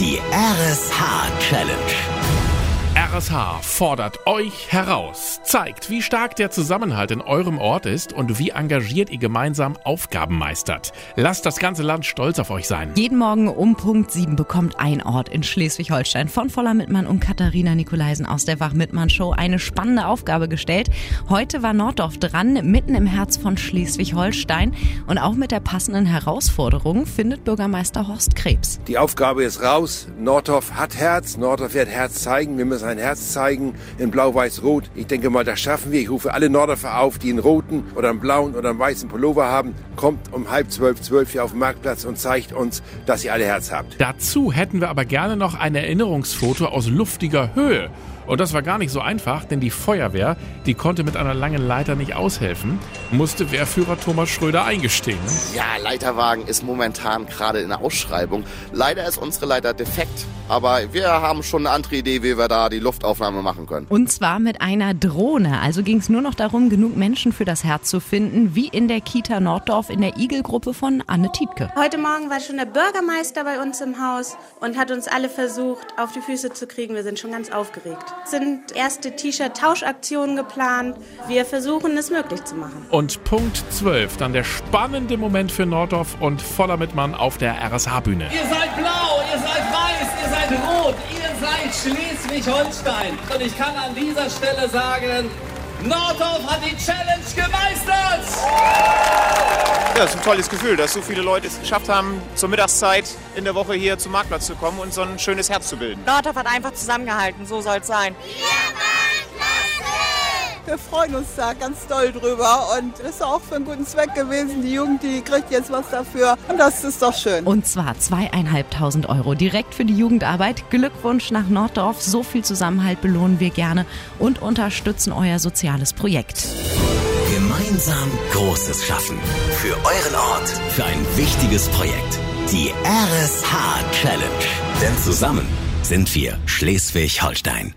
Die RSH-Challenge. RSH fordert euch heraus, zeigt, wie stark der Zusammenhalt in eurem Ort ist und wie engagiert ihr gemeinsam Aufgaben meistert. Lasst das ganze Land stolz auf euch sein. Jeden Morgen um Punkt 7 bekommt ein Ort in Schleswig-Holstein von Voller Mittmann und Katharina Nikolaisen aus der Wach-Mittmann-Show eine spannende Aufgabe gestellt. Heute war Norddorf dran, mitten im Herz von Schleswig-Holstein. Und auch mit der passenden Herausforderung findet Bürgermeister Horst Krebs. Die Aufgabe ist raus. Nordorf hat Herz. Nordorf wird Herz zeigen. Wir müssen ein Herz zeigen in Blau-Weiß-Rot. Ich denke mal, das schaffen wir. Ich rufe alle Nordorfer auf, die einen roten oder einen blauen oder einen weißen Pullover haben. Kommt um halb zwölf, zwölf hier auf den Marktplatz und zeigt uns, dass ihr alle Herz habt. Dazu hätten wir aber gerne noch ein Erinnerungsfoto aus luftiger Höhe. Und das war gar nicht so einfach, denn die Feuerwehr, die konnte mit einer langen Leiter nicht aushelfen, musste Wehrführer Thomas Schröder eingestehen. Ja, Leiterwagen ist momentan gerade in der Ausschreibung. Leider ist unsere Leiter defekt, aber wir haben schon eine andere Idee, wie wir da die Luftaufnahme machen können. Und zwar mit einer Drohne. Also ging es nur noch darum, genug Menschen für das Herz zu finden, wie in der Kita Norddorf in der Igel-Gruppe von Anne Tietke. Heute Morgen war schon der Bürgermeister bei uns im Haus und hat uns alle versucht, auf die Füße zu kriegen. Wir sind schon ganz aufgeregt sind erste T-Shirt-Tauschaktionen geplant. Wir versuchen es möglich zu machen. Und Punkt 12, dann der spannende Moment für Norddorf und voller Mittmann auf der RSH-Bühne. Ihr seid blau, ihr seid weiß, ihr seid rot, ihr seid Schleswig-Holstein. Und ich kann an dieser Stelle sagen, Nordorf hat die Challenge gemeistert! Ja, es ist ein tolles Gefühl, dass so viele Leute es geschafft haben, zur Mittagszeit in der Woche hier zum Marktplatz zu kommen und so ein schönes Herz zu bilden. Nordorf hat einfach zusammengehalten, so soll es sein. Wir freuen uns da ganz doll drüber und das ist auch für einen guten Zweck gewesen. Die Jugend, die kriegt jetzt was dafür und das ist doch schön. Und zwar zweieinhalbtausend Euro direkt für die Jugendarbeit. Glückwunsch nach Norddorf. So viel Zusammenhalt belohnen wir gerne und unterstützen euer soziales Projekt. Gemeinsam Großes schaffen. Für euren Ort. Für ein wichtiges Projekt. Die RSH Challenge. Denn zusammen sind wir Schleswig-Holstein.